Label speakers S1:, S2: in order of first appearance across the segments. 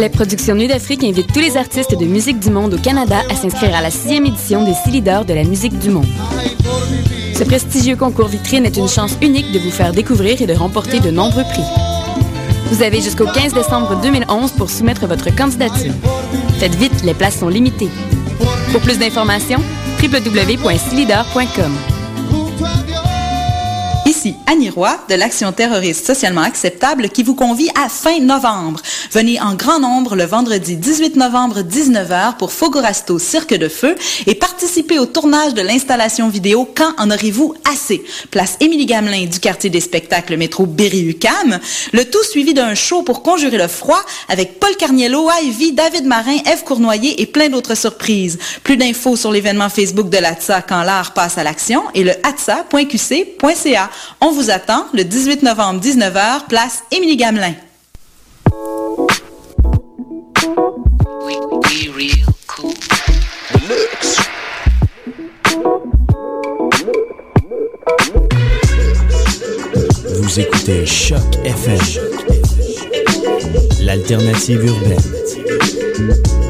S1: La production Nuit d'Afrique invite tous les artistes de musique du monde au Canada à s'inscrire à la sixième édition des six leaders de la musique du monde. Ce prestigieux concours vitrine est une chance unique de vous faire découvrir et de remporter de nombreux prix. Vous avez jusqu'au 15 décembre 2011 pour soumettre votre candidature. Faites vite, les places sont limitées. Pour plus d'informations, www.silider.com.
S2: Ici Annie Roy de l'Action terroriste socialement acceptable qui vous convie à fin novembre. Venez en grand nombre le vendredi 18 novembre 19h pour Fogorasto Cirque de Feu et participez au tournage de l'installation vidéo Quand en aurez-vous assez? Place Émilie Gamelin du quartier des spectacles métro Berry-UQAM. Le tout suivi d'un show pour conjurer le froid avec Paul Carniello, Ivy, David Marin, Eve Cournoyer et plein d'autres surprises. Plus d'infos sur l'événement Facebook de l'ATSA quand l'art passe à l'action et le atsa.qc.ca. On vous attend le 18 novembre 19h, place Émilie Gamelin.
S3: Vous écoutez Choc FM, l'alternative urbaine.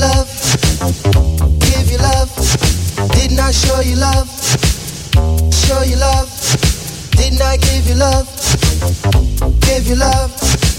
S4: love, give you love. Didn't
S5: I show you love? Show you love. Didn't I give you love? Give you love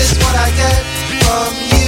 S5: This is what I get from you.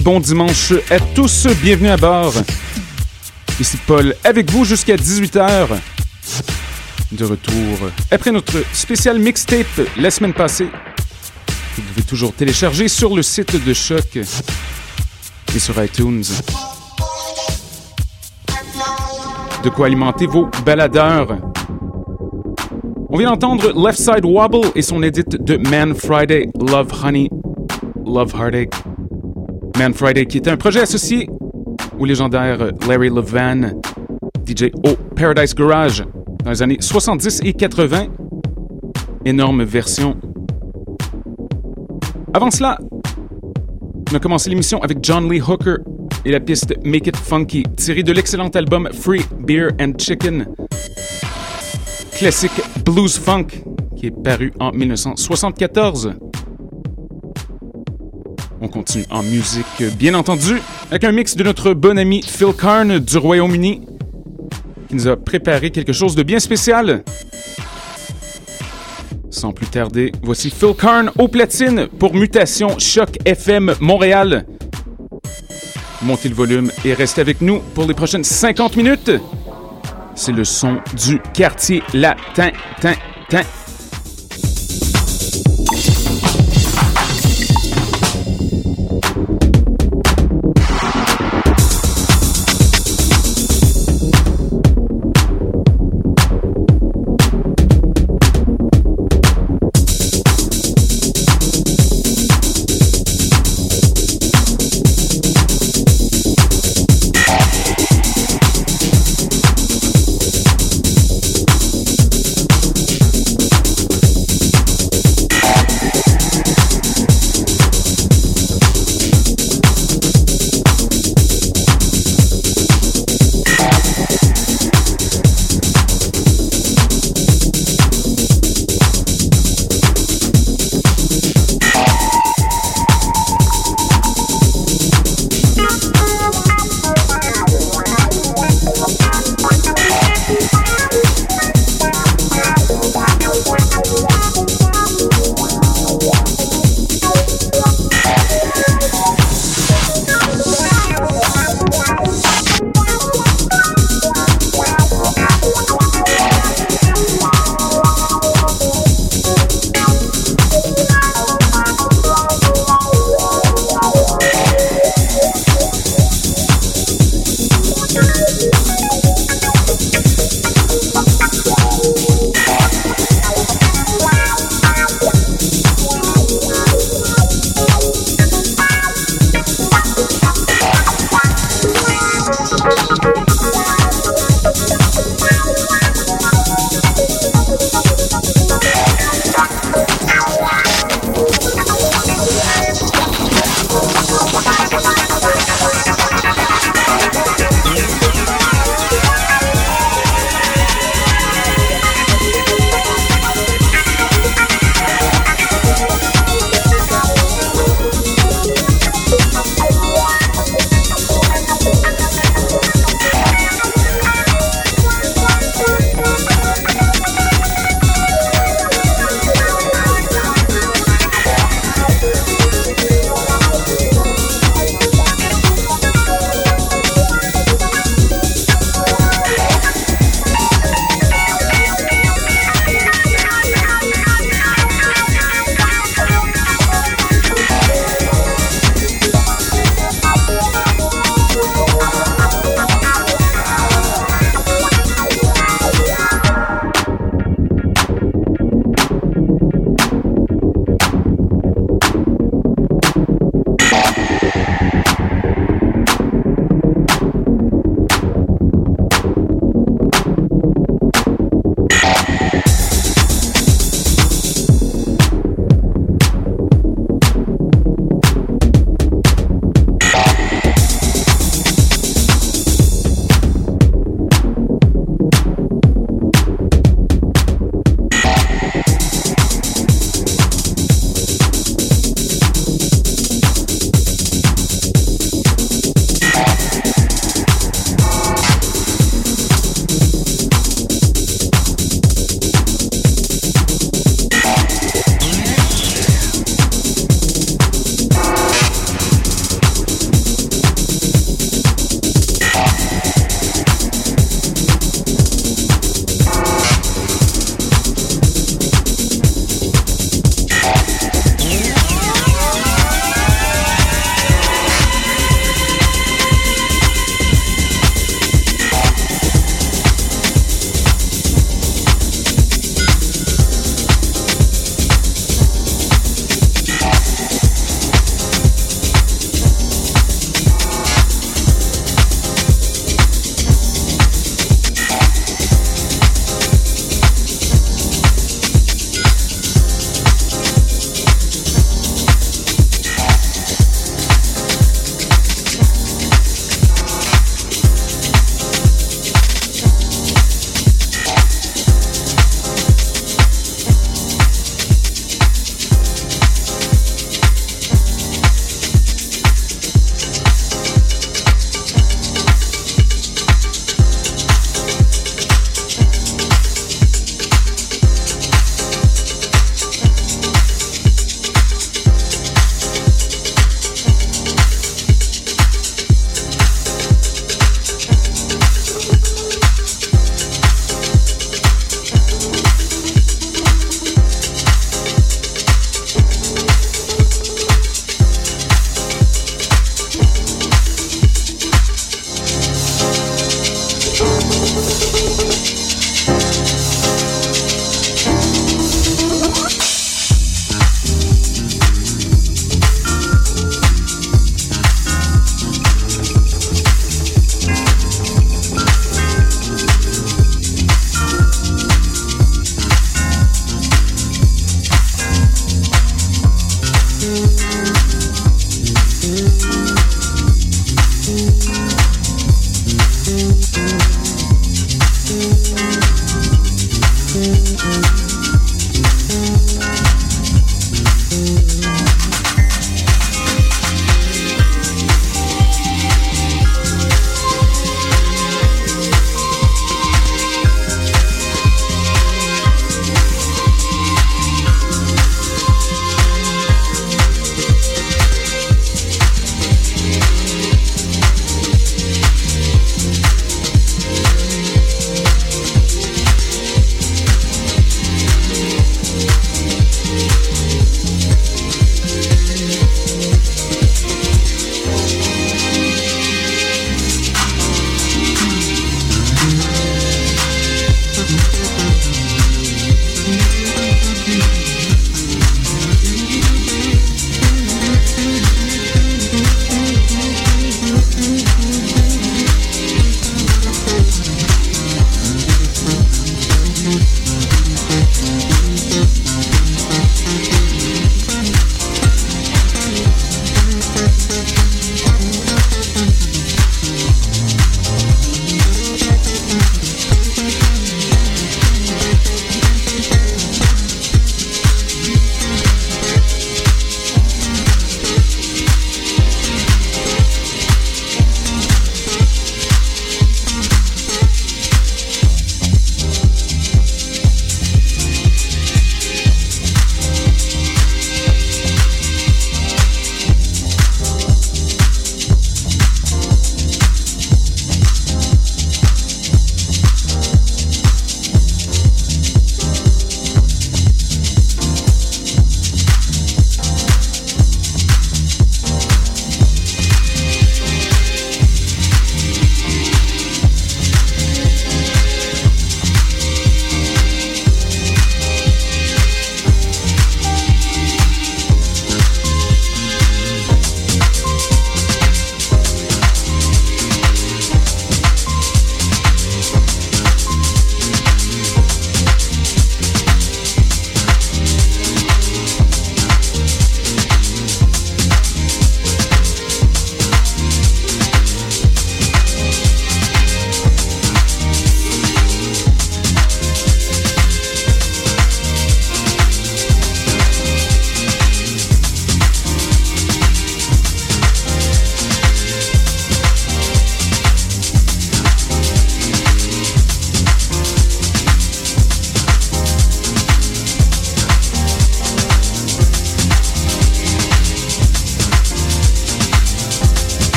S6: Bon dimanche à tous, bienvenue à bord. Ici Paul avec vous jusqu'à 18h. De retour après notre spécial mixtape la semaine passée. Vous pouvez toujours télécharger sur le site de Choc et sur iTunes. De quoi alimenter vos baladeurs. On vient d'entendre Left Side Wobble et son edit de Man Friday, Love Honey, Love Heartache. Man Friday, qui était un projet associé au légendaire Larry Levan, DJ au Paradise Garage, dans les années 70 et 80. Énorme version. Avant cela, on a commencé l'émission avec John Lee Hooker et la piste Make It Funky, tirée de l'excellent album Free Beer and Chicken. Classique blues funk, qui est paru en 1974. On continue en musique, bien entendu, avec un mix de notre bon ami Phil Karn du Royaume-Uni, qui nous a préparé quelque chose de bien spécial. Sans plus tarder, voici Phil Karn au platine pour Mutation Choc FM Montréal. Montez le volume et restez avec nous pour les prochaines 50 minutes. C'est le son du quartier latin. Tin.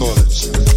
S4: toilets.